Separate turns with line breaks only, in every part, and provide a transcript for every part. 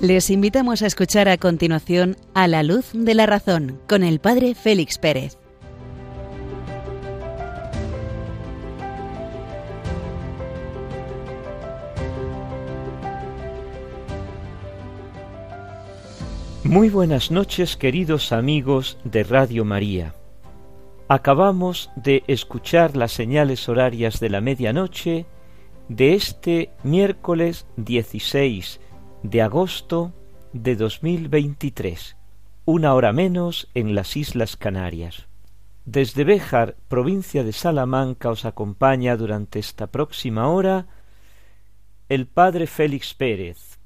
Les invitamos a escuchar a continuación A la luz de la razón con el Padre Félix Pérez.
Muy buenas noches queridos amigos de Radio María. Acabamos de escuchar las señales horarias de la medianoche de este miércoles 16 de agosto de 2023, una hora menos en las Islas Canarias. Desde Béjar, provincia de Salamanca, os acompaña durante esta próxima hora el Padre Félix Pérez.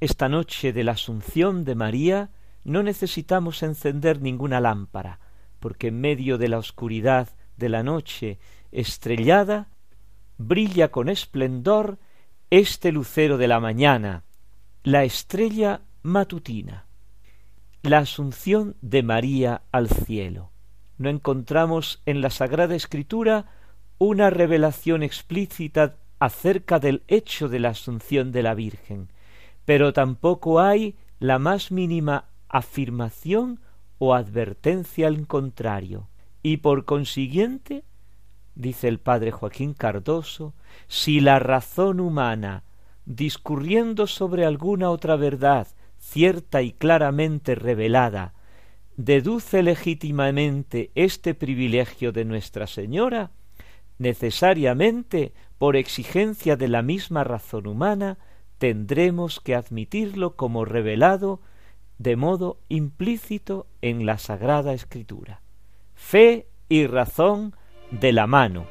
Esta noche de la Asunción de María no necesitamos encender ninguna lámpara, porque en medio de la oscuridad de la noche estrellada brilla con esplendor este lucero de la mañana, la estrella matutina, la asunción de María al cielo. No encontramos en la Sagrada Escritura una revelación explícita acerca del hecho de la asunción de la Virgen, pero tampoco hay la más mínima afirmación o advertencia al contrario, y por consiguiente, dice el padre Joaquín Cardoso, si la razón humana discurriendo sobre alguna otra verdad cierta y claramente revelada, deduce legítimamente este privilegio de Nuestra Señora, necesariamente, por exigencia de la misma razón humana, tendremos que admitirlo como revelado de modo implícito en la Sagrada Escritura. Fe y razón de la mano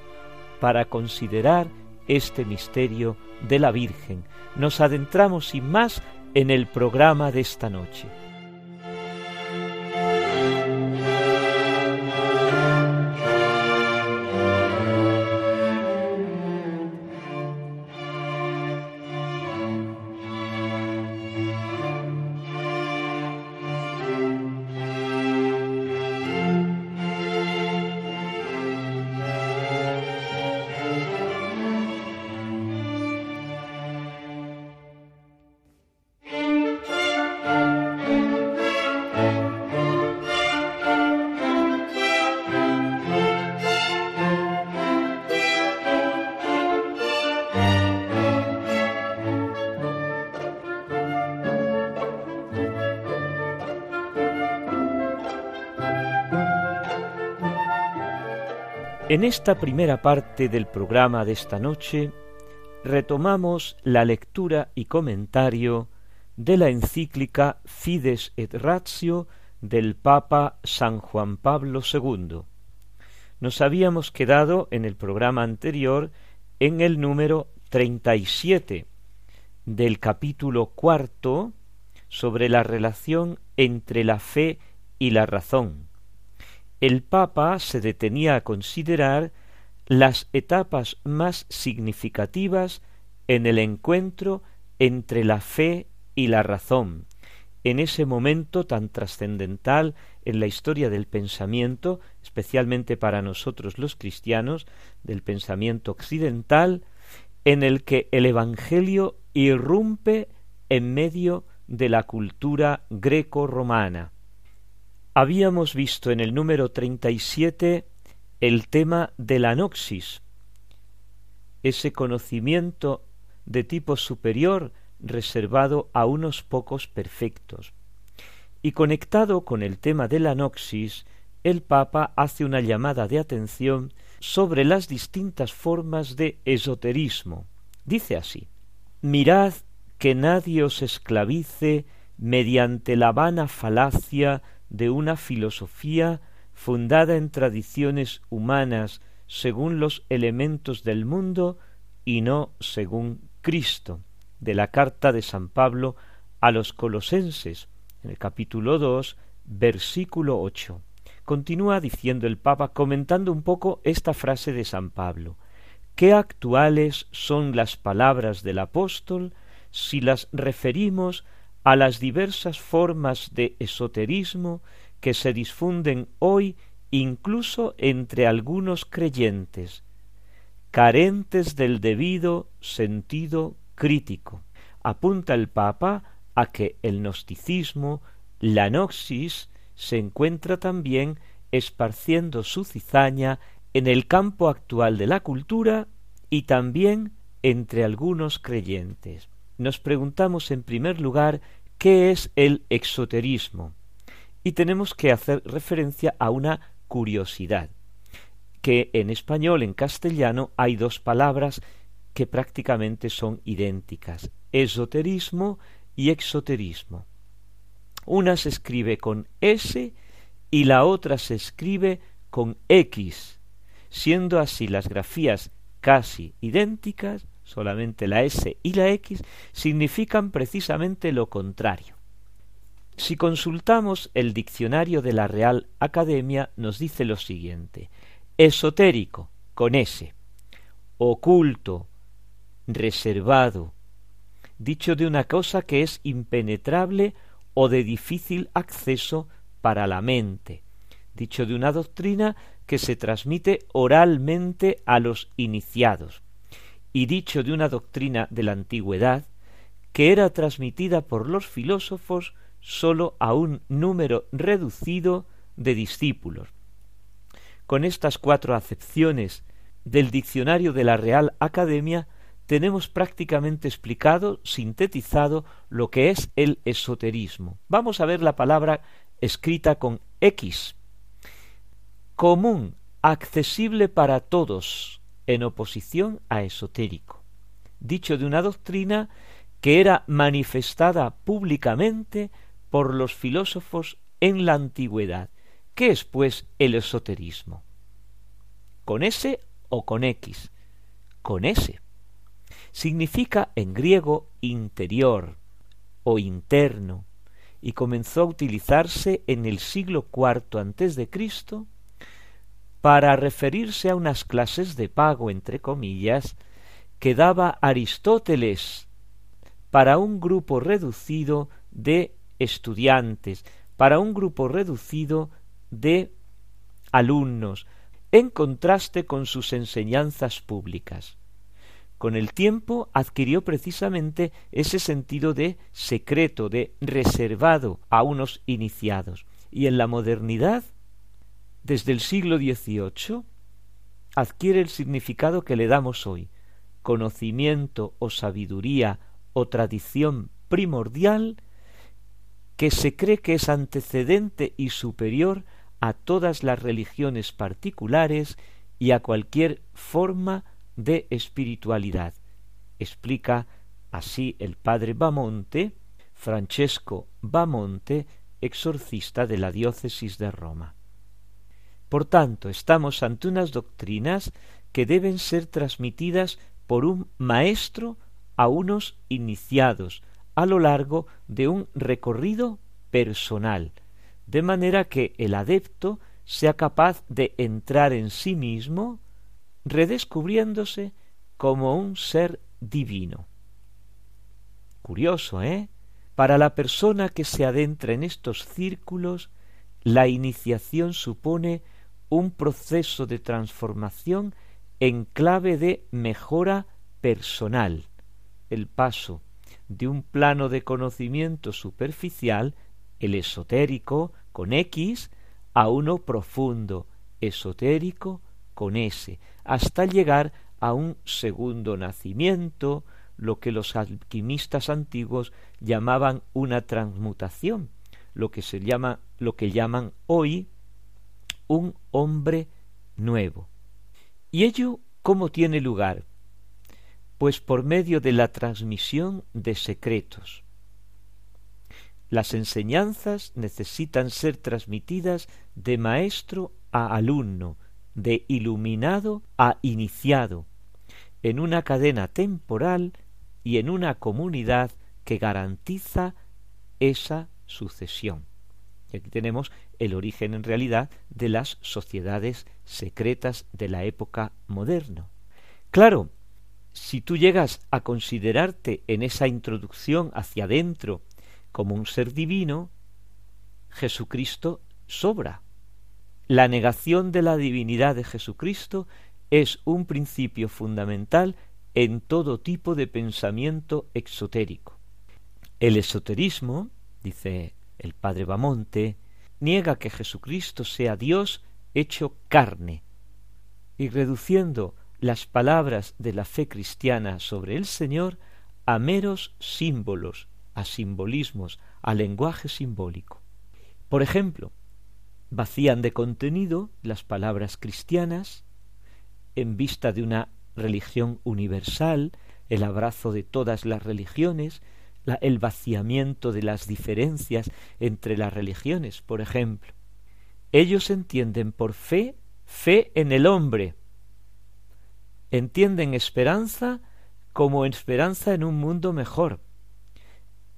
para considerar este misterio de la Virgen. Nos adentramos sin más en el programa de esta noche. En esta primera parte del programa de esta noche retomamos la lectura y comentario de la encíclica Fides et Ratio del Papa San Juan Pablo II. Nos habíamos quedado en el programa anterior en el número 37 del capítulo cuarto sobre la relación entre la fe y la razón el Papa se detenía a considerar las etapas más significativas en el encuentro entre la fe y la razón, en ese momento tan trascendental en la historia del pensamiento, especialmente para nosotros los cristianos, del pensamiento occidental, en el que el Evangelio irrumpe en medio de la cultura greco-romana. Habíamos visto en el número treinta y siete el tema de la noxis, ese conocimiento de tipo superior reservado a unos pocos perfectos. Y conectado con el tema de la noxis, el Papa hace una llamada de atención sobre las distintas formas de esoterismo. Dice así Mirad que nadie os esclavice mediante la vana falacia de una filosofía fundada en tradiciones humanas según los elementos del mundo y no según Cristo, de la carta de San Pablo a los colosenses, en el capítulo dos, versículo ocho. Continúa diciendo el Papa comentando un poco esta frase de San Pablo. Qué actuales son las palabras del apóstol si las referimos a las diversas formas de esoterismo que se difunden hoy incluso entre algunos creyentes, carentes del debido sentido crítico. Apunta el Papa a que el gnosticismo, la noxis, se encuentra también esparciendo su cizaña en el campo actual de la cultura y también entre algunos creyentes. Nos preguntamos en primer lugar qué es el exoterismo y tenemos que hacer referencia a una curiosidad que en español, en castellano, hay dos palabras que prácticamente son idénticas, esoterismo y exoterismo. Una se escribe con S y la otra se escribe con X, siendo así las grafías casi idénticas, solamente la S y la X, significan precisamente lo contrario. Si consultamos el diccionario de la Real Academia, nos dice lo siguiente. Esotérico, con S, oculto, reservado, dicho de una cosa que es impenetrable o de difícil acceso para la mente, dicho de una doctrina que se transmite oralmente a los iniciados, y dicho de una doctrina de la antigüedad que era transmitida por los filósofos sólo a un número reducido de discípulos. Con estas cuatro acepciones del diccionario de la Real Academia tenemos prácticamente explicado, sintetizado, lo que es el esoterismo. Vamos a ver la palabra escrita con X. Común, accesible para todos, en oposición a esotérico. Dicho de una doctrina que era manifestada públicamente por los filósofos en la antigüedad. ¿Qué es, pues, el esoterismo? ¿Con S o con X? Con S. Significa en griego interior o interno y comenzó a utilizarse en el siglo IV Cristo para referirse a unas clases de pago entre comillas que daba Aristóteles para un grupo reducido de estudiantes, para un grupo reducido de alumnos, en contraste con sus enseñanzas públicas. Con el tiempo adquirió precisamente ese sentido de secreto, de reservado a unos iniciados. Y en la modernidad, desde el siglo XVIII, adquiere el significado que le damos hoy, conocimiento o sabiduría o tradición primordial que se cree que es antecedente y superior a todas las religiones particulares y a cualquier forma de espiritualidad. Explica así el padre Bamonte, Francesco Bamonte, exorcista de la diócesis de Roma. Por tanto, estamos ante unas doctrinas que deben ser transmitidas por un maestro a unos iniciados, a lo largo de un recorrido personal, de manera que el adepto sea capaz de entrar en sí mismo, redescubriéndose como un ser divino. Curioso, ¿eh? Para la persona que se adentra en estos círculos, la iniciación supone un proceso de transformación en clave de mejora personal, el paso de un plano de conocimiento superficial, el esotérico, con X, a uno profundo, esotérico, con S, hasta llegar a un segundo nacimiento, lo que los alquimistas antiguos llamaban una transmutación, lo que se llama, lo que llaman hoy un hombre nuevo. ¿Y ello cómo tiene lugar? pues por medio de la transmisión de secretos. Las enseñanzas necesitan ser transmitidas de maestro a alumno, de iluminado a iniciado, en una cadena temporal y en una comunidad que garantiza esa sucesión. Y aquí tenemos el origen en realidad de las sociedades secretas de la época moderna. Claro, si tú llegas a considerarte en esa introducción hacia adentro como un ser divino, Jesucristo sobra. La negación de la divinidad de Jesucristo es un principio fundamental en todo tipo de pensamiento exotérico. El esoterismo, dice el padre Bamonte, niega que Jesucristo sea Dios hecho carne, y reduciendo las palabras de la fe cristiana sobre el Señor a meros símbolos, a simbolismos, a lenguaje simbólico. Por ejemplo, vacían de contenido las palabras cristianas en vista de una religión universal, el abrazo de todas las religiones, el vaciamiento de las diferencias entre las religiones, por ejemplo. Ellos entienden por fe fe en el hombre, entienden esperanza como esperanza en un mundo mejor,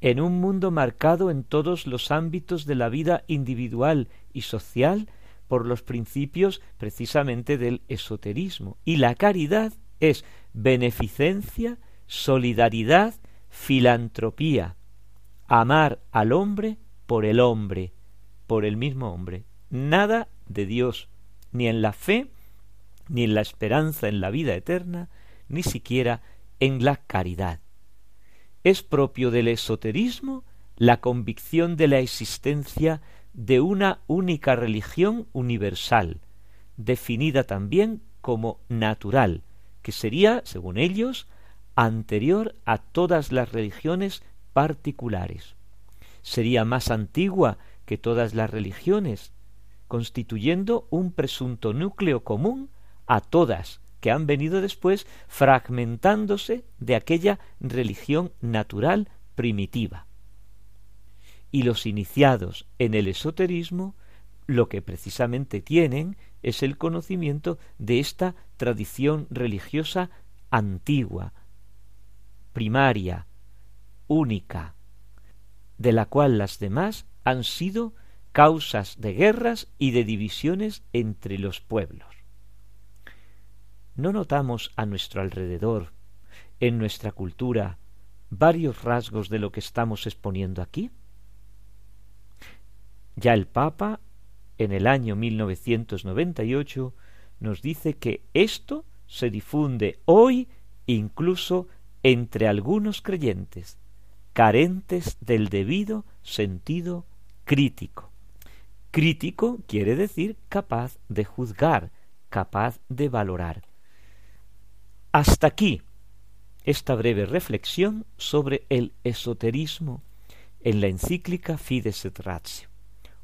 en un mundo marcado en todos los ámbitos de la vida individual y social por los principios precisamente del esoterismo. Y la caridad es beneficencia, solidaridad, filantropía, amar al hombre por el hombre, por el mismo hombre. Nada de Dios, ni en la fe, ni en la esperanza en la vida eterna, ni siquiera en la caridad. Es propio del esoterismo la convicción de la existencia de una única religión universal, definida también como natural, que sería, según ellos, anterior a todas las religiones particulares. Sería más antigua que todas las religiones, constituyendo un presunto núcleo común a todas que han venido después fragmentándose de aquella religión natural primitiva. Y los iniciados en el esoterismo lo que precisamente tienen es el conocimiento de esta tradición religiosa antigua, primaria, única, de la cual las demás han sido causas de guerras y de divisiones entre los pueblos. ¿No notamos a nuestro alrededor, en nuestra cultura, varios rasgos de lo que estamos exponiendo aquí? Ya el Papa, en el año 1998, nos dice que esto se difunde hoy incluso entre algunos creyentes, carentes del debido sentido crítico. Crítico quiere decir capaz de juzgar, capaz de valorar. Hasta aquí esta breve reflexión sobre el esoterismo en la encíclica Fides et Ratio.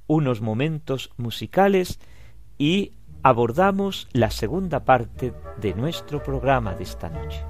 Unos momentos musicales y abordamos la segunda parte de nuestro programa de esta noche.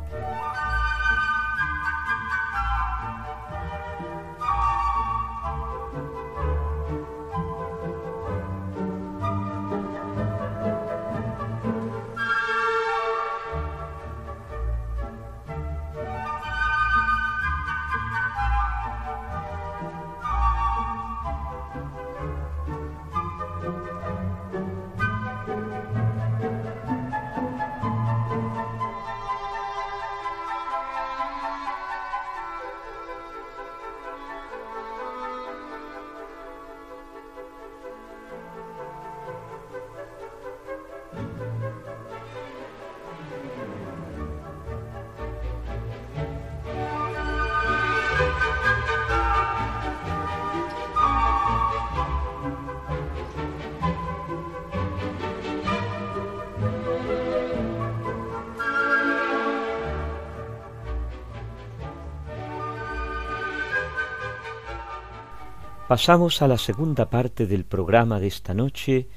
Pasamos a la segunda parte del programa de esta noche,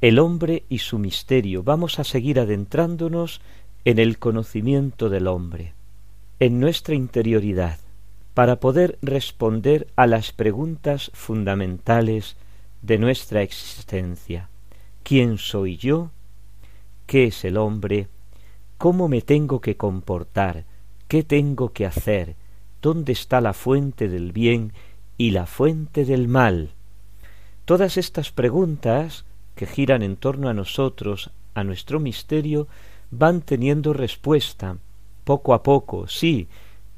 El hombre y su misterio. Vamos a seguir adentrándonos en el conocimiento del hombre, en nuestra interioridad, para poder responder a las preguntas fundamentales de nuestra existencia. ¿Quién soy yo? ¿Qué es el hombre? ¿Cómo me tengo que comportar? ¿Qué tengo que hacer? ¿Dónde está la fuente del bien y la fuente del mal. Todas estas preguntas que giran en torno a nosotros, a nuestro misterio, van teniendo respuesta, poco a poco, sí,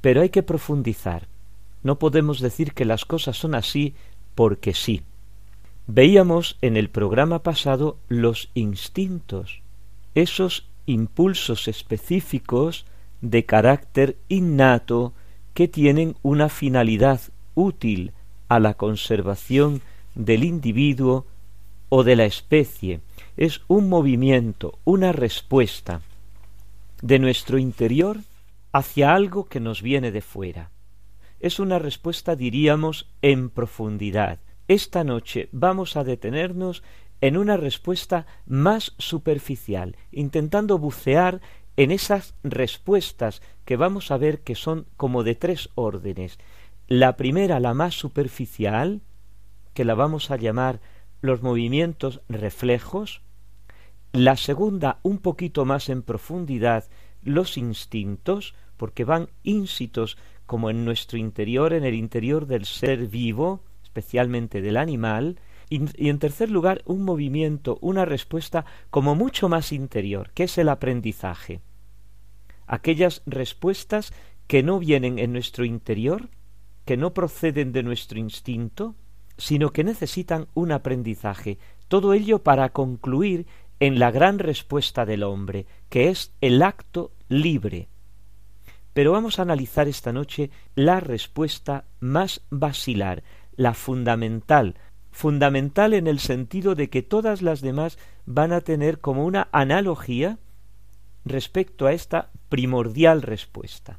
pero hay que profundizar. No podemos decir que las cosas son así porque sí. Veíamos en el programa pasado los instintos, esos impulsos específicos de carácter innato que tienen una finalidad útil a la conservación del individuo o de la especie. Es un movimiento, una respuesta de nuestro interior hacia algo que nos viene de fuera. Es una respuesta, diríamos, en profundidad. Esta noche vamos a detenernos en una respuesta más superficial, intentando bucear en esas respuestas que vamos a ver que son como de tres órdenes. La primera, la más superficial, que la vamos a llamar los movimientos reflejos, la segunda, un poquito más en profundidad, los instintos, porque van ínsitos como en nuestro interior, en el interior del ser vivo, especialmente del animal, y, en tercer lugar, un movimiento, una respuesta como mucho más interior, que es el aprendizaje. Aquellas respuestas que no vienen en nuestro interior, que no proceden de nuestro instinto, sino que necesitan un aprendizaje. Todo ello para concluir en la gran respuesta del hombre, que es el acto libre. Pero vamos a analizar esta noche la respuesta más basilar, la fundamental, fundamental en el sentido de que todas las demás van a tener como una analogía respecto a esta primordial respuesta.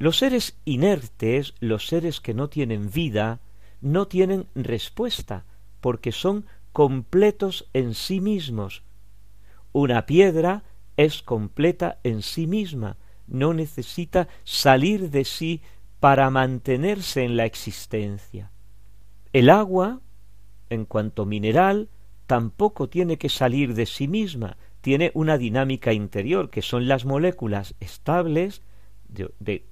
Los seres inertes, los seres que no tienen vida, no tienen respuesta, porque son completos en sí mismos. Una piedra es completa en sí misma, no necesita salir de sí para mantenerse en la existencia. El agua en cuanto mineral, tampoco tiene que salir de sí misma, tiene una dinámica interior, que son las moléculas estables de,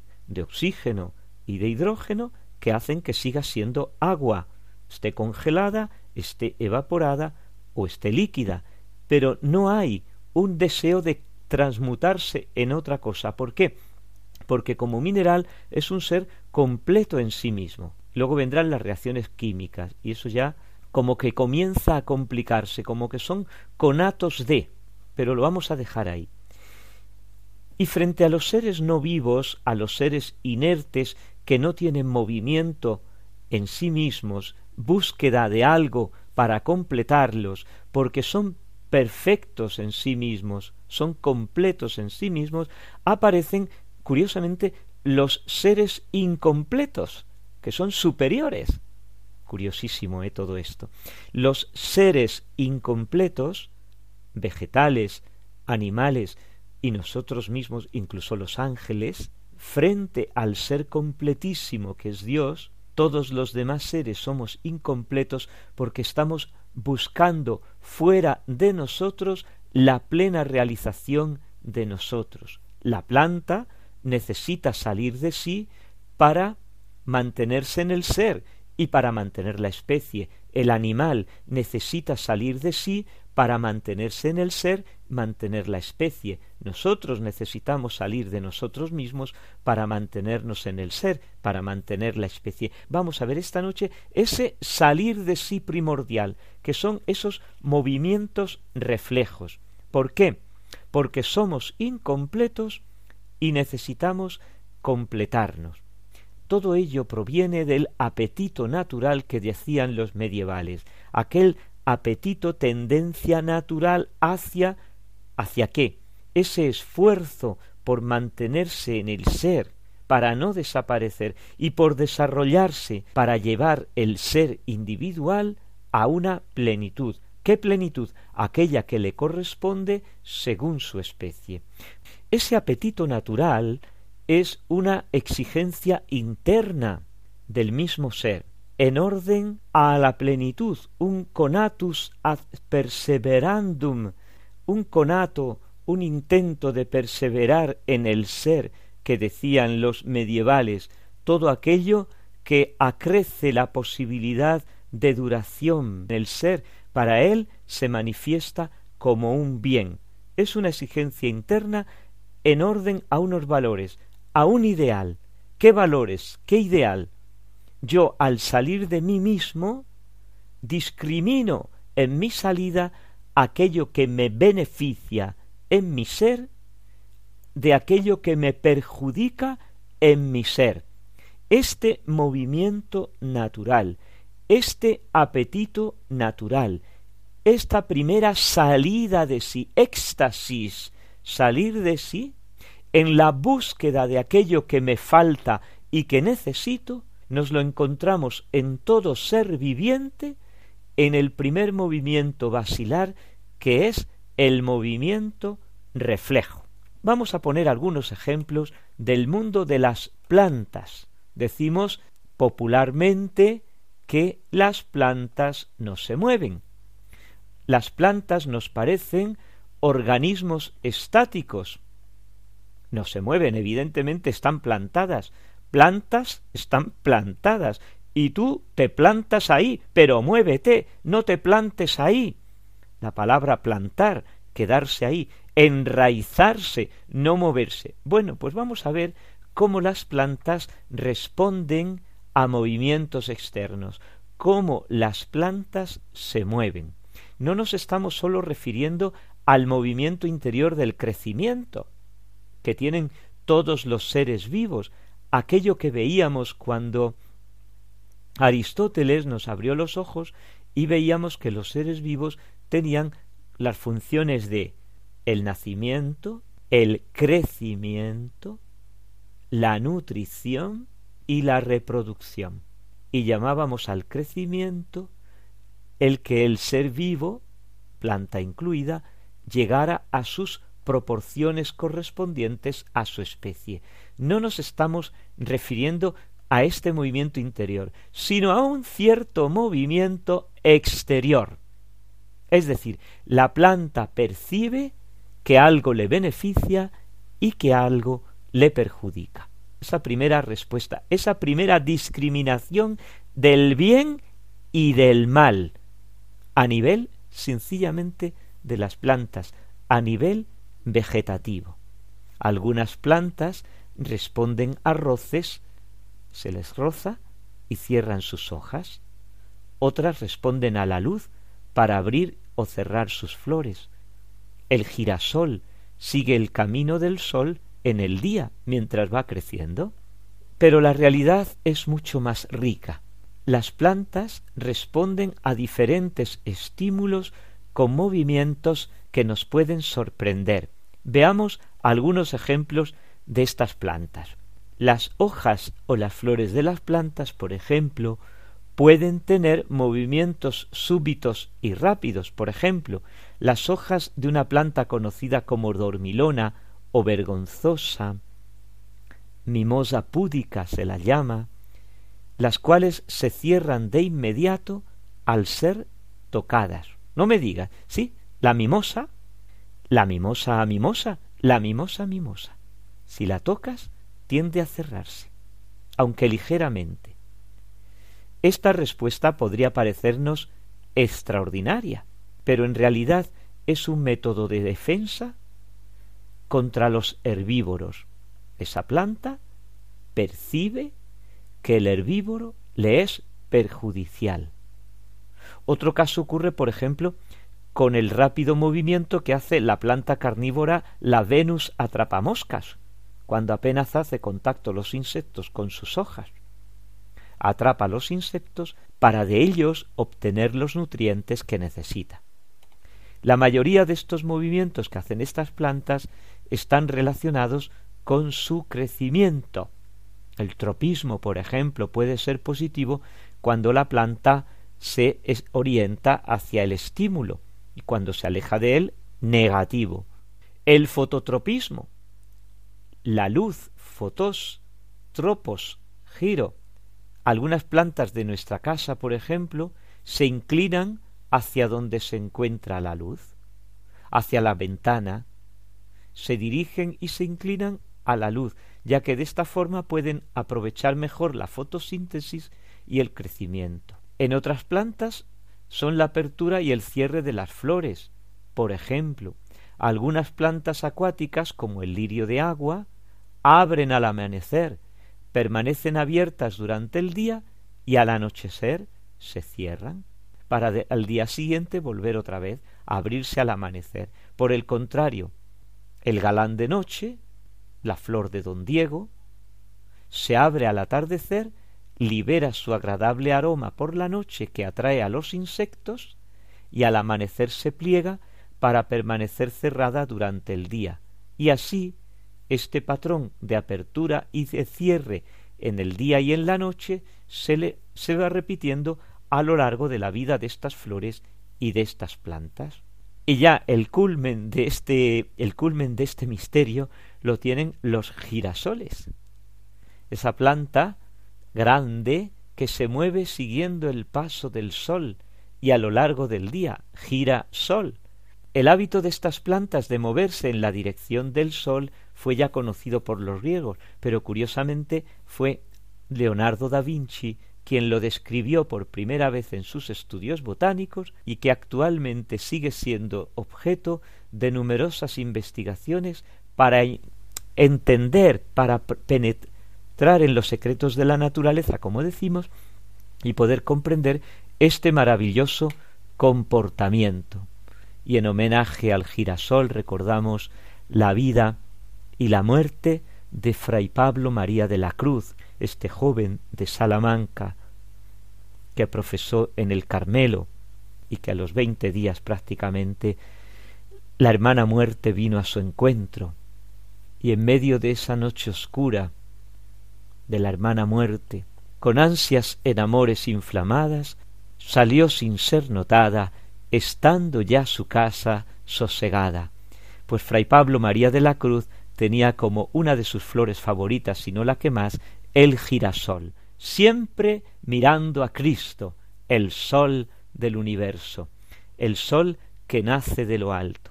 oxígeno y de hidrógeno que hacen que siga siendo agua, esté congelada, esté evaporada o esté líquida, pero no hay un deseo de transmutarse en otra cosa. ¿Por qué? Porque como mineral es un ser completo en sí mismo. Luego vendrán las reacciones químicas y eso ya como que comienza a complicarse, como que son conatos de, pero lo vamos a dejar ahí. Y frente a los seres no vivos, a los seres inertes que no tienen movimiento en sí mismos, búsqueda de algo para completarlos, porque son perfectos en sí mismos, son completos en sí mismos, aparecen, curiosamente, los seres incompletos, que son superiores, Curiosísimo ¿eh? todo esto. Los seres incompletos, vegetales, animales y nosotros mismos, incluso los ángeles, frente al ser completísimo que es Dios, todos los demás seres somos incompletos porque estamos buscando fuera de nosotros la plena realización de nosotros. La planta necesita salir de sí para mantenerse en el ser y para mantener la especie. El animal necesita salir de sí para mantenerse en el ser, mantener la especie. Nosotros necesitamos salir de nosotros mismos para mantenernos en el ser, para mantener la especie. Vamos a ver esta noche ese salir de sí primordial, que son esos movimientos reflejos. ¿Por qué? Porque somos incompletos y necesitamos completarnos. Todo ello proviene del apetito natural que decían los medievales, aquel apetito, tendencia natural hacia hacia qué? Ese esfuerzo por mantenerse en el ser, para no desaparecer y por desarrollarse para llevar el ser individual a una plenitud. ¿Qué plenitud? Aquella que le corresponde según su especie. Ese apetito natural es una exigencia interna del mismo ser, en orden a la plenitud, un conatus ad perseverandum, un conato, un intento de perseverar en el ser que decían los medievales, todo aquello que acrece la posibilidad de duración del ser, para él se manifiesta como un bien. Es una exigencia interna en orden a unos valores, a un ideal. ¿Qué valores? ¿Qué ideal? Yo al salir de mí mismo discrimino en mi salida aquello que me beneficia en mi ser de aquello que me perjudica en mi ser. este movimiento natural, este apetito natural, esta primera salida de sí, éxtasis, salir de sí, en la búsqueda de aquello que me falta y que necesito, nos lo encontramos en todo ser viviente en el primer movimiento basilar que es el movimiento reflejo. Vamos a poner algunos ejemplos del mundo de las plantas. Decimos popularmente que las plantas no se mueven. Las plantas nos parecen organismos estáticos. No se mueven, evidentemente están plantadas. Plantas están plantadas. Y tú te plantas ahí, pero muévete, no te plantes ahí. La palabra plantar, quedarse ahí, enraizarse, no moverse. Bueno, pues vamos a ver cómo las plantas responden a movimientos externos, cómo las plantas se mueven. No nos estamos solo refiriendo al movimiento interior del crecimiento que tienen todos los seres vivos, aquello que veíamos cuando Aristóteles nos abrió los ojos y veíamos que los seres vivos tenían las funciones de el nacimiento, el crecimiento, la nutrición y la reproducción. Y llamábamos al crecimiento el que el ser vivo, planta incluida, llegara a sus proporciones correspondientes a su especie. No nos estamos refiriendo a este movimiento interior, sino a un cierto movimiento exterior. Es decir, la planta percibe que algo le beneficia y que algo le perjudica. Esa primera respuesta, esa primera discriminación del bien y del mal, a nivel sencillamente de las plantas, a nivel vegetativo. Algunas plantas responden a roces, se les roza y cierran sus hojas. Otras responden a la luz para abrir o cerrar sus flores. El girasol sigue el camino del sol en el día mientras va creciendo. Pero la realidad es mucho más rica. Las plantas responden a diferentes estímulos con movimientos que nos pueden sorprender. Veamos algunos ejemplos de estas plantas. Las hojas o las flores de las plantas, por ejemplo, pueden tener movimientos súbitos y rápidos. Por ejemplo, las hojas de una planta conocida como dormilona o vergonzosa, mimosa púdica se la llama, las cuales se cierran de inmediato al ser tocadas. No me diga, sí, la mimosa, la mimosa mimosa, la mimosa mimosa. Si la tocas, tiende a cerrarse, aunque ligeramente. Esta respuesta podría parecernos extraordinaria, pero en realidad es un método de defensa contra los herbívoros. Esa planta percibe que el herbívoro le es perjudicial. Otro caso ocurre, por ejemplo, con el rápido movimiento que hace la planta carnívora la Venus atrapamoscas, cuando apenas hace contacto los insectos con sus hojas atrapa los insectos para de ellos obtener los nutrientes que necesita. La mayoría de estos movimientos que hacen estas plantas están relacionados con su crecimiento. El tropismo, por ejemplo, puede ser positivo cuando la planta se orienta hacia el estímulo y cuando se aleja de él, negativo. El fototropismo, la luz, fotos, tropos, giro, algunas plantas de nuestra casa, por ejemplo, se inclinan hacia donde se encuentra la luz, hacia la ventana, se dirigen y se inclinan a la luz, ya que de esta forma pueden aprovechar mejor la fotosíntesis y el crecimiento. En otras plantas son la apertura y el cierre de las flores. Por ejemplo, algunas plantas acuáticas, como el lirio de agua, abren al amanecer permanecen abiertas durante el día y al anochecer se cierran para al día siguiente volver otra vez a abrirse al amanecer. Por el contrario, el galán de noche, la flor de don Diego, se abre al atardecer, libera su agradable aroma por la noche que atrae a los insectos, y al amanecer se pliega para permanecer cerrada durante el día, y así este patrón de apertura y de cierre en el día y en la noche se, le, se va repitiendo a lo largo de la vida de estas flores y de estas plantas. Y ya el culmen de este, el culmen de este misterio lo tienen los girasoles. Esa planta grande que se mueve siguiendo el paso del sol y a lo largo del día gira sol. El hábito de estas plantas de moverse en la dirección del sol fue ya conocido por los griegos, pero curiosamente fue Leonardo da Vinci quien lo describió por primera vez en sus estudios botánicos y que actualmente sigue siendo objeto de numerosas investigaciones para entender, para penetrar en los secretos de la naturaleza, como decimos, y poder comprender este maravilloso comportamiento. Y en homenaje al girasol recordamos la vida y la muerte de Fray Pablo María de la Cruz, este joven de Salamanca, que profesó en el Carmelo y que a los veinte días prácticamente la hermana muerte vino a su encuentro. Y en medio de esa noche oscura de la hermana muerte, con ansias en amores inflamadas, salió sin ser notada, estando ya su casa sosegada, pues fray Pablo María de la Cruz tenía como una de sus flores favoritas, si no la que más, el girasol, siempre mirando a Cristo, el sol del universo, el sol que nace de lo alto.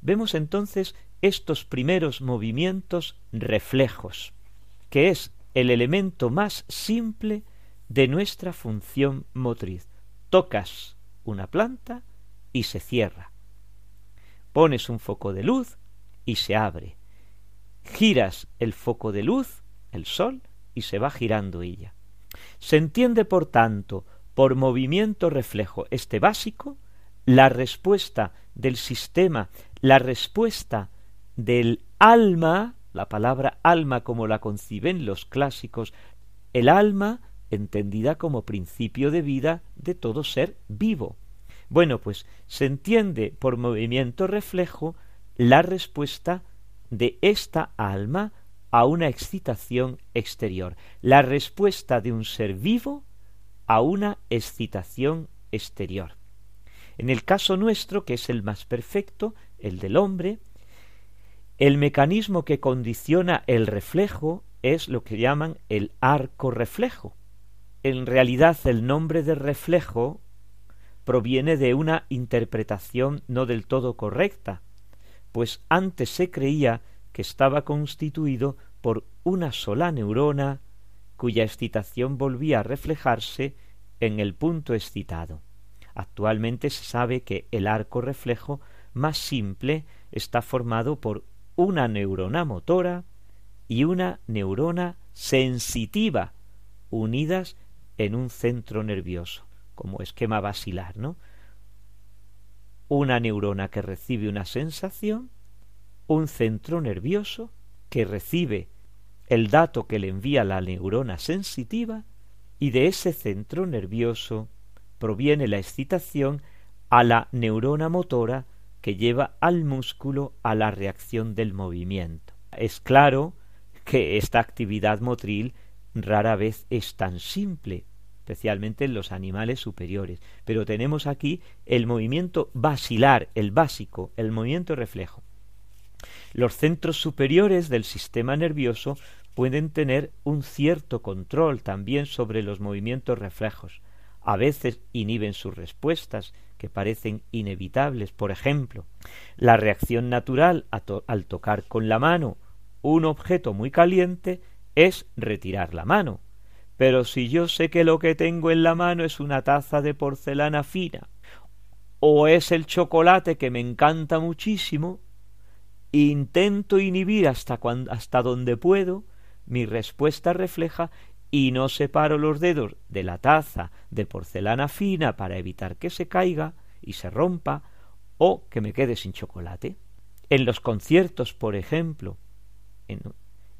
Vemos entonces estos primeros movimientos reflejos, que es el elemento más simple de nuestra función motriz. Tocas una planta y se cierra. Pones un foco de luz y se abre giras el foco de luz, el sol, y se va girando ella. Se entiende, por tanto, por movimiento reflejo este básico, la respuesta del sistema, la respuesta del alma, la palabra alma como la conciben los clásicos, el alma entendida como principio de vida de todo ser vivo. Bueno, pues se entiende por movimiento reflejo la respuesta de esta alma a una excitación exterior, la respuesta de un ser vivo a una excitación exterior. En el caso nuestro, que es el más perfecto, el del hombre, el mecanismo que condiciona el reflejo es lo que llaman el arco reflejo. En realidad el nombre de reflejo proviene de una interpretación no del todo correcta, pues antes se creía que estaba constituido por una sola neurona cuya excitación volvía a reflejarse en el punto excitado. Actualmente se sabe que el arco reflejo más simple está formado por una neurona motora y una neurona sensitiva unidas en un centro nervioso, como esquema basilar, ¿no? una neurona que recibe una sensación, un centro nervioso que recibe el dato que le envía la neurona sensitiva y de ese centro nervioso proviene la excitación a la neurona motora que lleva al músculo a la reacción del movimiento. Es claro que esta actividad motril rara vez es tan simple, especialmente en los animales superiores. Pero tenemos aquí el movimiento basilar, el básico, el movimiento reflejo. Los centros superiores del sistema nervioso pueden tener un cierto control también sobre los movimientos reflejos. A veces inhiben sus respuestas, que parecen inevitables. Por ejemplo, la reacción natural al tocar con la mano un objeto muy caliente es retirar la mano. Pero si yo sé que lo que tengo en la mano es una taza de porcelana fina, o es el chocolate que me encanta muchísimo, intento inhibir hasta, hasta donde puedo, mi respuesta refleja y no separo los dedos de la taza de porcelana fina para evitar que se caiga y se rompa o que me quede sin chocolate. En los conciertos, por ejemplo,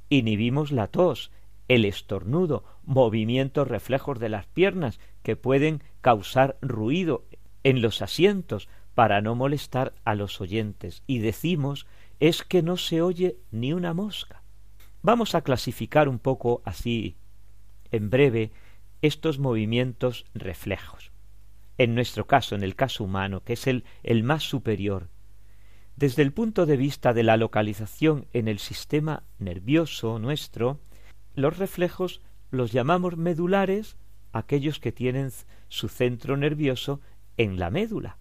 inhibimos la tos, el estornudo, movimientos reflejos de las piernas que pueden causar ruido en los asientos para no molestar a los oyentes. Y decimos es que no se oye ni una mosca. Vamos a clasificar un poco así, en breve, estos movimientos reflejos. En nuestro caso, en el caso humano, que es el, el más superior, desde el punto de vista de la localización en el sistema nervioso nuestro, los reflejos los llamamos medulares aquellos que tienen su centro nervioso en la médula.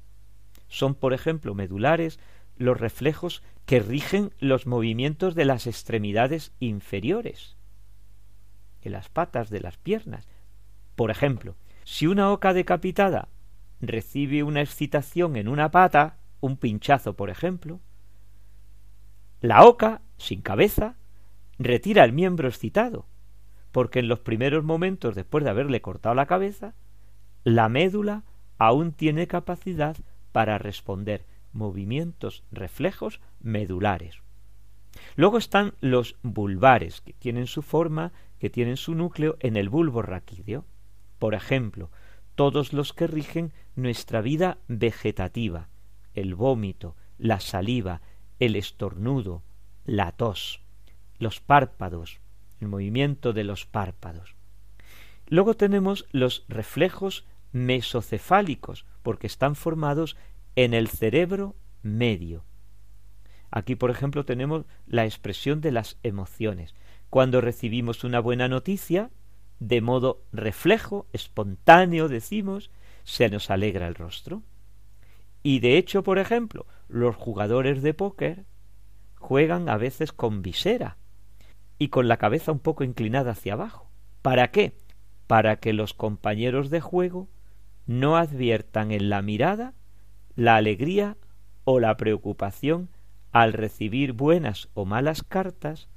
Son, por ejemplo, medulares los reflejos que rigen los movimientos de las extremidades inferiores, de las patas de las piernas. Por ejemplo, si una oca decapitada recibe una excitación en una pata, un pinchazo, por ejemplo, la oca, sin cabeza, retira el miembro excitado, porque en los primeros momentos después de haberle cortado la cabeza, la médula aún tiene capacidad para responder movimientos reflejos medulares. Luego están los bulbares, que tienen su forma, que tienen su núcleo en el bulbo raquídeo. Por ejemplo, todos los que rigen nuestra vida vegetativa, el vómito, la saliva, el estornudo, la tos, los párpados, el movimiento de los párpados. Luego tenemos los reflejos mesocefálicos, porque están formados en el cerebro medio. Aquí, por ejemplo, tenemos la expresión de las emociones. Cuando recibimos una buena noticia, de modo reflejo, espontáneo, decimos, se nos alegra el rostro. Y de hecho, por ejemplo, los jugadores de póker juegan a veces con visera y con la cabeza un poco inclinada hacia abajo. ¿Para qué? Para que los compañeros de juego no adviertan en la mirada la alegría o la preocupación al recibir buenas o malas cartas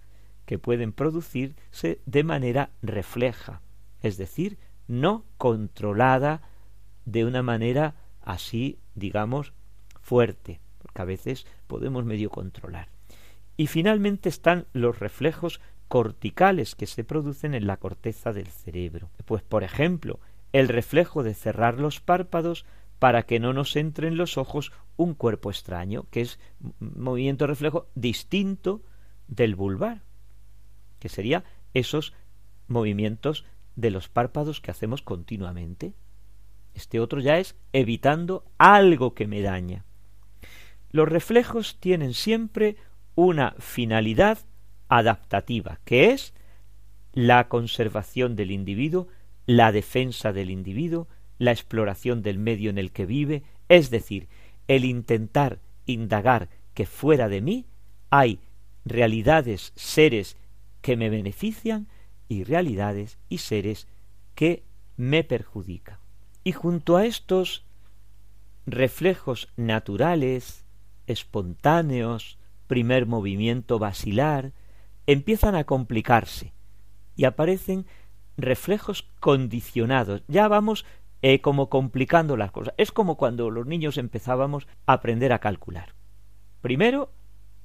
que pueden producirse de manera refleja, es decir, no controlada de una manera así, digamos, fuerte, porque a veces podemos medio controlar. Y finalmente están los reflejos corticales que se producen en la corteza del cerebro. Pues, por ejemplo, el reflejo de cerrar los párpados para que no nos entre en los ojos un cuerpo extraño, que es movimiento reflejo distinto del vulvar, que sería esos movimientos de los párpados que hacemos continuamente. Este otro ya es evitando algo que me daña. Los reflejos tienen siempre una finalidad adaptativa, que es la conservación del individuo, la defensa del individuo, la exploración del medio en el que vive, es decir, el intentar indagar que fuera de mí hay realidades, seres que me benefician y realidades y seres que me perjudican. Y junto a estos reflejos naturales, espontáneos, primer movimiento vacilar, empiezan a complicarse y aparecen reflejos condicionados. Ya vamos eh, como complicando las cosas. Es como cuando los niños empezábamos a aprender a calcular. Primero,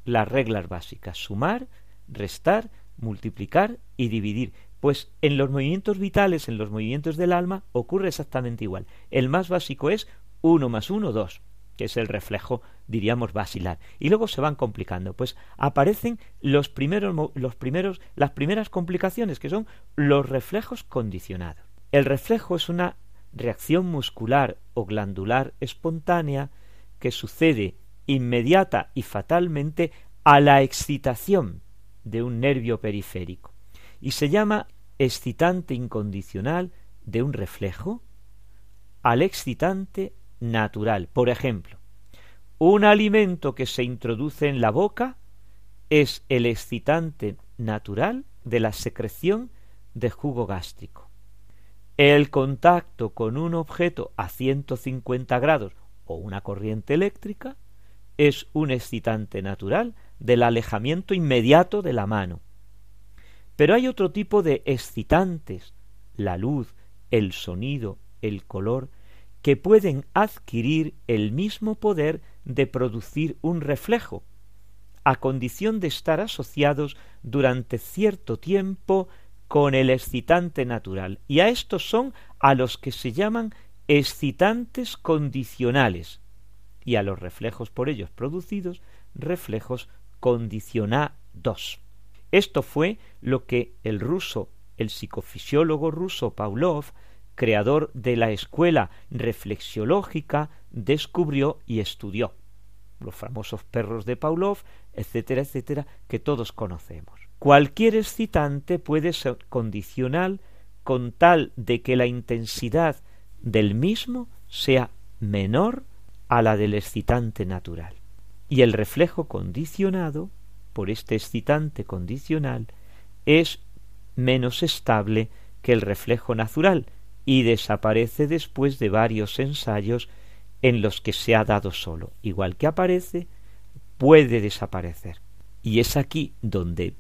las reglas básicas, sumar, restar, multiplicar y dividir. Pues en los movimientos vitales, en los movimientos del alma, ocurre exactamente igual. El más básico es uno más uno, dos, que es el reflejo, diríamos, basilar. Y luego se van complicando. Pues aparecen los primeros, los primeros, las primeras complicaciones, que son los reflejos condicionados. El reflejo es una reacción muscular o glandular espontánea que sucede inmediata y fatalmente a la excitación de un nervio periférico y se llama excitante incondicional de un reflejo al excitante natural. Por ejemplo, un alimento que se introduce en la boca es el excitante natural de la secreción de jugo gástrico. El contacto con un objeto a 150 grados o una corriente eléctrica es un excitante natural del alejamiento inmediato de la mano. Pero hay otro tipo de excitantes, la luz, el sonido, el color, que pueden adquirir el mismo poder de producir un reflejo, a condición de estar asociados durante cierto tiempo con el excitante natural. Y a estos son a los que se llaman excitantes condicionales y a los reflejos por ellos producidos reflejos condicionados. Esto fue lo que el ruso, el psicofisiólogo ruso Pavlov, creador de la escuela reflexiológica, descubrió y estudió. Los famosos perros de Pavlov, etcétera, etcétera, que todos conocemos. Cualquier excitante puede ser condicional con tal de que la intensidad del mismo sea menor a la del excitante natural. Y el reflejo condicionado por este excitante condicional es menos estable que el reflejo natural y desaparece después de varios ensayos en los que se ha dado solo. Igual que aparece, puede desaparecer. Y es aquí donde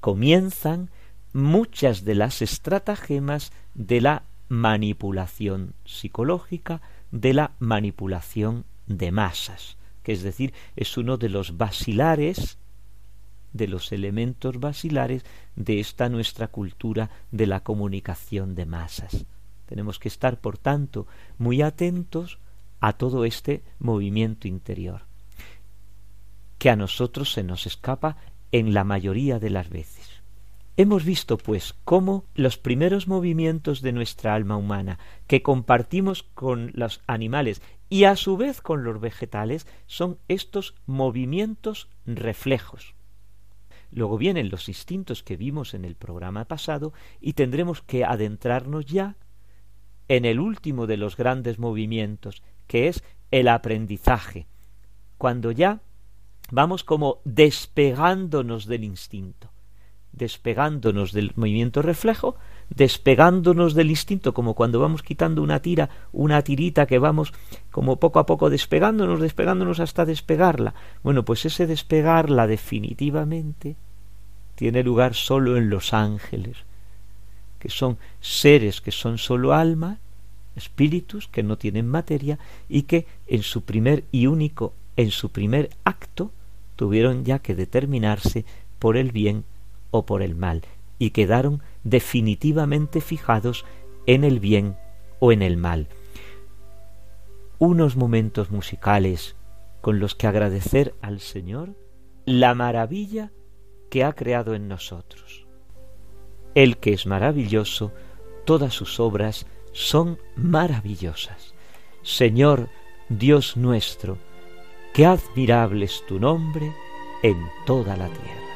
comienzan muchas de las estratagemas de la manipulación psicológica, de la manipulación de masas, que es decir, es uno de los basilares, de los elementos basilares de esta nuestra cultura de la comunicación de masas. Tenemos que estar, por tanto, muy atentos a todo este movimiento interior, que a nosotros se nos escapa en la mayoría de las veces. Hemos visto, pues, cómo los primeros movimientos de nuestra alma humana, que compartimos con los animales y a su vez con los vegetales, son estos movimientos reflejos. Luego vienen los instintos que vimos en el programa pasado y tendremos que adentrarnos ya en el último de los grandes movimientos, que es el aprendizaje, cuando ya vamos como despegándonos del instinto despegándonos del movimiento reflejo, despegándonos del instinto, como cuando vamos quitando una tira, una tirita que vamos como poco a poco despegándonos, despegándonos hasta despegarla. Bueno, pues ese despegarla definitivamente tiene lugar solo en los ángeles, que son seres que son solo alma, espíritus que no tienen materia y que en su primer y único, en su primer acto, tuvieron ya que determinarse por el bien o por el mal, y quedaron definitivamente fijados en el bien o en el mal. Unos momentos musicales con los que agradecer al Señor la maravilla que ha creado en nosotros. El que es maravilloso, todas sus obras son maravillosas. Señor Dios nuestro, qué admirable es tu nombre en toda la tierra.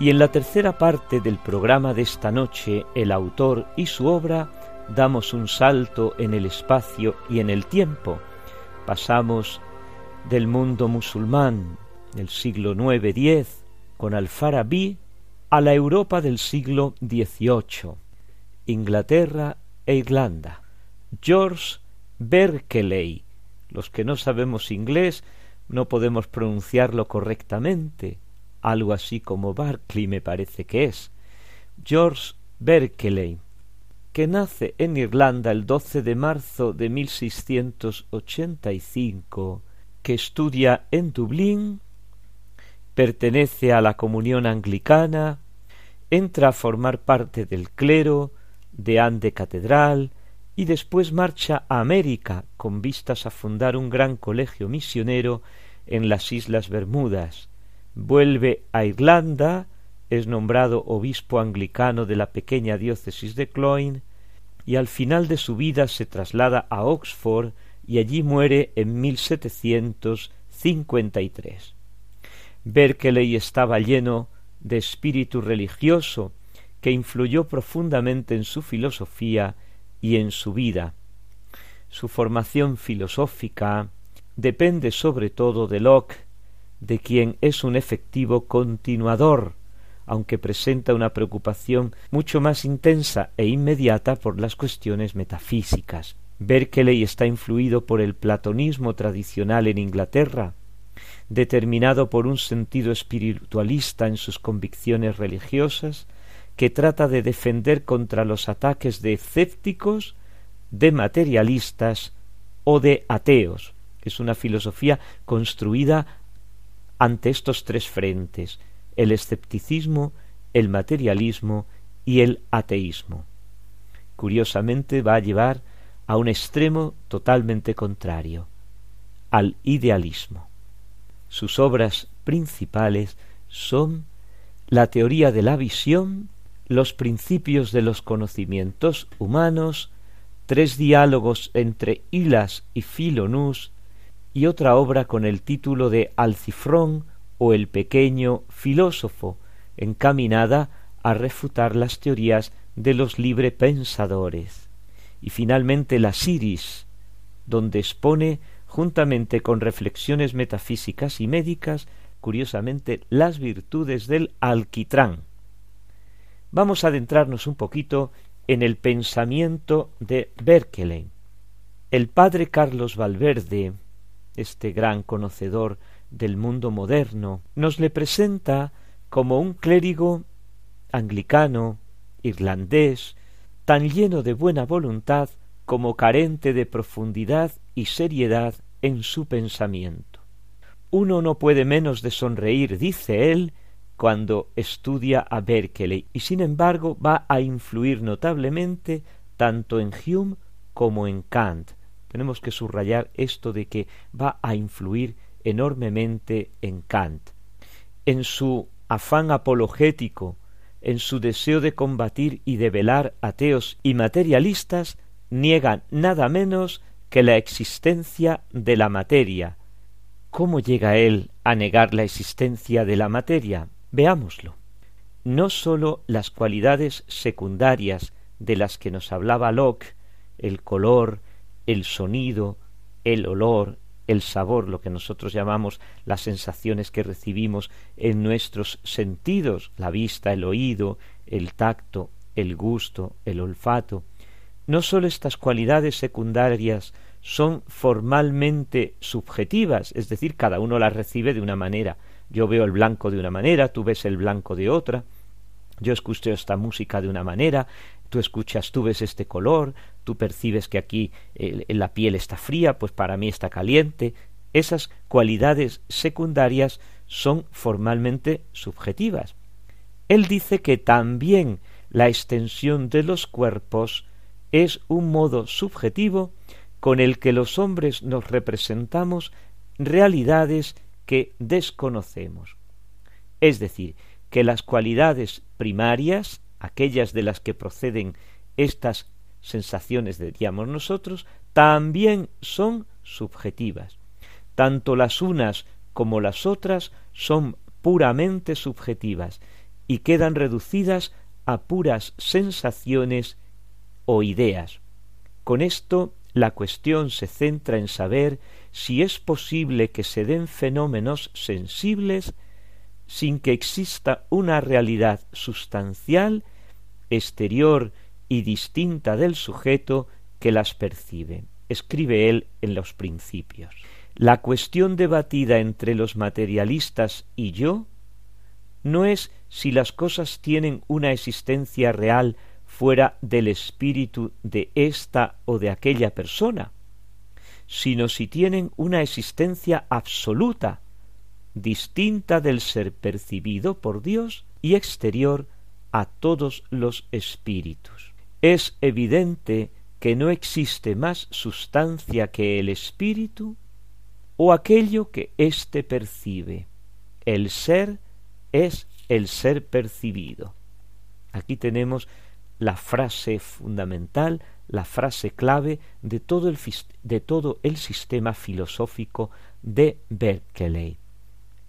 Y en la tercera parte del programa de esta noche, el autor y su obra, damos un salto en el espacio y en el tiempo. Pasamos del mundo musulmán del siglo IX-X con Al-Farabi a la Europa del siglo XVIII, Inglaterra e Irlanda. George Berkeley. Los que no sabemos inglés no podemos pronunciarlo correctamente algo así como Barclay me parece que es, George Berkeley, que nace en Irlanda el 12 de marzo de 1685, que estudia en Dublín, pertenece a la comunión anglicana, entra a formar parte del clero, de Ande Catedral, y después marcha a América con vistas a fundar un gran colegio misionero en las Islas Bermudas, vuelve a Irlanda, es nombrado obispo anglicano de la pequeña diócesis de Cloyne, y al final de su vida se traslada a Oxford y allí muere en 1753. Berkeley estaba lleno de espíritu religioso que influyó profundamente en su filosofía y en su vida. Su formación filosófica depende sobre todo de Locke, de quien es un efectivo continuador, aunque presenta una preocupación mucho más intensa e inmediata por las cuestiones metafísicas. Berkeley está influido por el platonismo tradicional en Inglaterra, determinado por un sentido espiritualista en sus convicciones religiosas, que trata de defender contra los ataques de escépticos, de materialistas o de ateos. Es una filosofía construida ante estos tres frentes, el escepticismo, el materialismo y el ateísmo. Curiosamente va a llevar a un extremo totalmente contrario, al idealismo. Sus obras principales son la teoría de la visión, los principios de los conocimientos humanos, tres diálogos entre Hilas y Filonús, y otra obra con el título de Alcifrón o el pequeño filósofo, encaminada a refutar las teorías de los librepensadores. Y finalmente la Siris, donde expone, juntamente con reflexiones metafísicas y médicas, curiosamente, las virtudes del alquitrán. Vamos a adentrarnos un poquito en el pensamiento de Berkeley. El padre Carlos Valverde, este gran conocedor del mundo moderno, nos le presenta como un clérigo anglicano, irlandés, tan lleno de buena voluntad como carente de profundidad y seriedad en su pensamiento. Uno no puede menos de sonreír, dice él, cuando estudia a Berkeley, y sin embargo va a influir notablemente tanto en Hume como en Kant, tenemos que subrayar esto de que va a influir enormemente en Kant. En su afán apologético, en su deseo de combatir y de velar ateos y materialistas, niegan nada menos que la existencia de la materia. ¿Cómo llega él a negar la existencia de la materia? Veámoslo. No sólo las cualidades secundarias de las que nos hablaba Locke, el color, el sonido, el olor, el sabor, lo que nosotros llamamos las sensaciones que recibimos en nuestros sentidos, la vista, el oído, el tacto, el gusto, el olfato. No sólo estas cualidades secundarias son formalmente subjetivas, es decir, cada uno las recibe de una manera. Yo veo el blanco de una manera, tú ves el blanco de otra, yo escucho esta música de una manera, tú escuchas, tú ves este color, tú percibes que aquí la piel está fría, pues para mí está caliente. Esas cualidades secundarias son formalmente subjetivas. Él dice que también la extensión de los cuerpos es un modo subjetivo con el que los hombres nos representamos realidades que desconocemos. Es decir, que las cualidades primarias, aquellas de las que proceden estas sensaciones, diríamos nosotros, también son subjetivas. Tanto las unas como las otras son puramente subjetivas y quedan reducidas a puras sensaciones o ideas. Con esto la cuestión se centra en saber si es posible que se den fenómenos sensibles sin que exista una realidad sustancial, exterior y distinta del sujeto que las percibe. Escribe él en los principios. La cuestión debatida entre los materialistas y yo no es si las cosas tienen una existencia real fuera del espíritu de esta o de aquella persona, sino si tienen una existencia absoluta, distinta del ser percibido por Dios y exterior a todos los espíritus. Es evidente que no existe más sustancia que el espíritu o aquello que éste percibe. El ser es el ser percibido. Aquí tenemos la frase fundamental, la frase clave de todo el, de todo el sistema filosófico de Berkeley.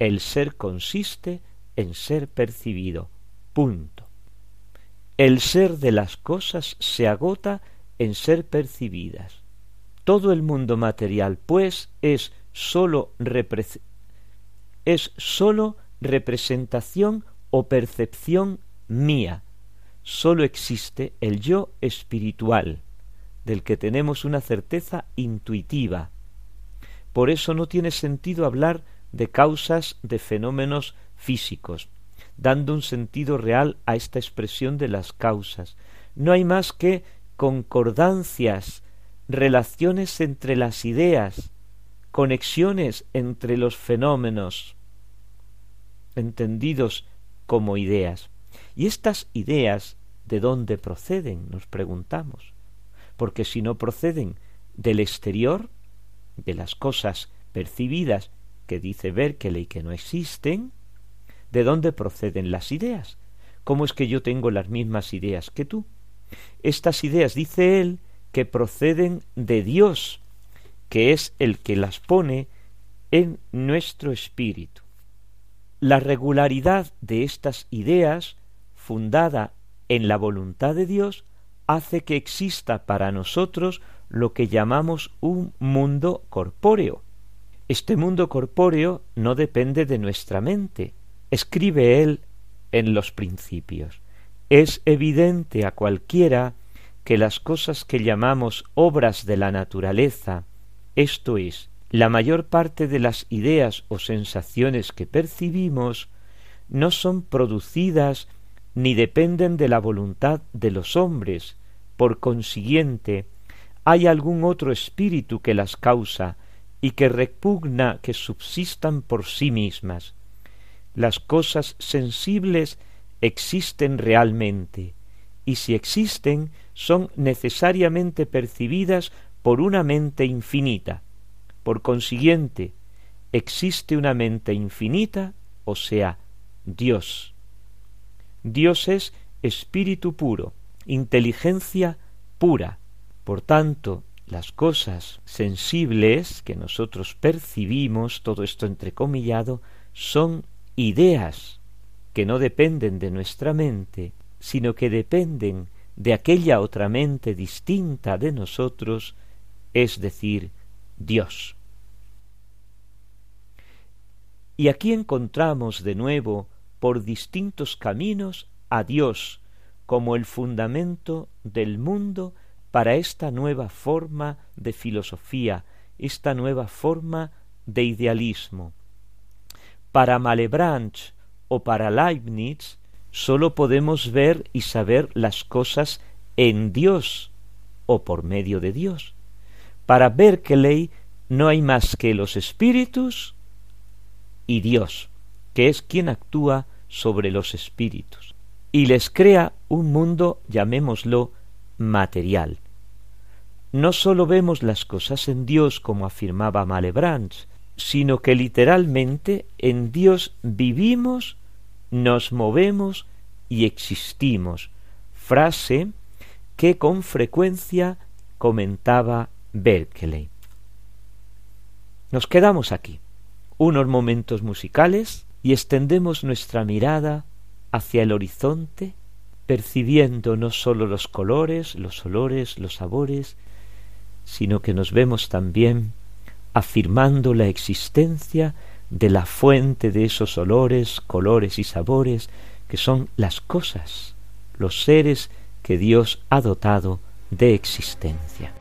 El ser consiste en ser percibido. Punto. El ser de las cosas se agota en ser percibidas. Todo el mundo material, pues, es sólo, es representación o percepción mía, sólo existe el yo espiritual, del que tenemos una certeza intuitiva. Por eso no tiene sentido hablar de causas de fenómenos físicos, dando un sentido real a esta expresión de las causas. No hay más que concordancias, relaciones entre las ideas, conexiones entre los fenómenos, entendidos como ideas. ¿Y estas ideas de dónde proceden? Nos preguntamos. Porque si no proceden del exterior, de las cosas percibidas que dice Berkeley que no existen, ¿de dónde proceden las ideas? ¿Cómo es que yo tengo las mismas ideas que tú? Estas ideas, dice él, que proceden de Dios, que es el que las pone en nuestro espíritu. La regularidad de estas ideas, fundada en la voluntad de Dios, hace que exista para nosotros lo que llamamos un mundo corpóreo. Este mundo corpóreo no depende de nuestra mente, escribe él en los principios. Es evidente a cualquiera que las cosas que llamamos obras de la naturaleza, esto es, la mayor parte de las ideas o sensaciones que percibimos no son producidas ni dependen de la voluntad de los hombres, por consiguiente, hay algún otro espíritu que las causa y que repugna que subsistan por sí mismas. Las cosas sensibles existen realmente, y si existen son necesariamente percibidas por una mente infinita. Por consiguiente, existe una mente infinita, o sea, Dios. Dios es espíritu puro, inteligencia pura. Por tanto, las cosas sensibles que nosotros percibimos, todo esto entrecomillado, son ideas que no dependen de nuestra mente, sino que dependen de aquella otra mente distinta de nosotros, es decir, Dios. Y aquí encontramos de nuevo por distintos caminos a Dios como el fundamento del mundo para esta nueva forma de filosofía, esta nueva forma de idealismo. Para Malebranche o para Leibniz sólo podemos ver y saber las cosas en Dios o por medio de Dios. Para Berkeley no hay más que los espíritus y Dios, que es quien actúa sobre los espíritus, y les crea un mundo, llamémoslo, material. No sólo vemos las cosas en Dios, como afirmaba Malebranche, sino que literalmente en Dios vivimos, nos movemos y existimos, frase que con frecuencia comentaba Berkeley. Nos quedamos aquí, unos momentos musicales, y extendemos nuestra mirada hacia el horizonte, percibiendo no sólo los colores, los olores, los sabores, sino que nos vemos también afirmando la existencia de la fuente de esos olores, colores y sabores que son las cosas, los seres que Dios ha dotado de existencia.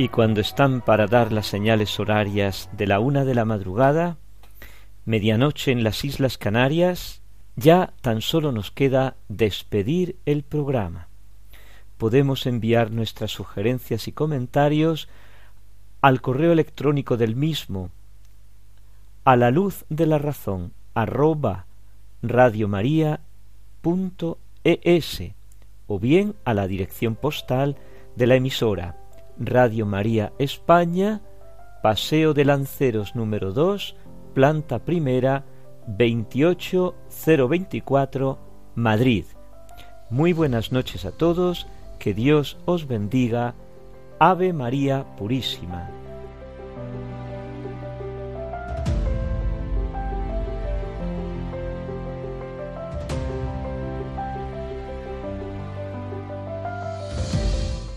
Y cuando están para dar las señales horarias de la una de la madrugada, medianoche en las Islas Canarias, ya tan solo nos queda despedir el programa. Podemos enviar nuestras sugerencias y comentarios al correo electrónico del mismo, a la luz de la razón, arroba radiomaria.es o bien a la dirección postal de la emisora Radio María España, Paseo de Lanceros número 2, planta primera, 28024, Madrid. Muy buenas noches a todos, que Dios os bendiga. Ave María Purísima.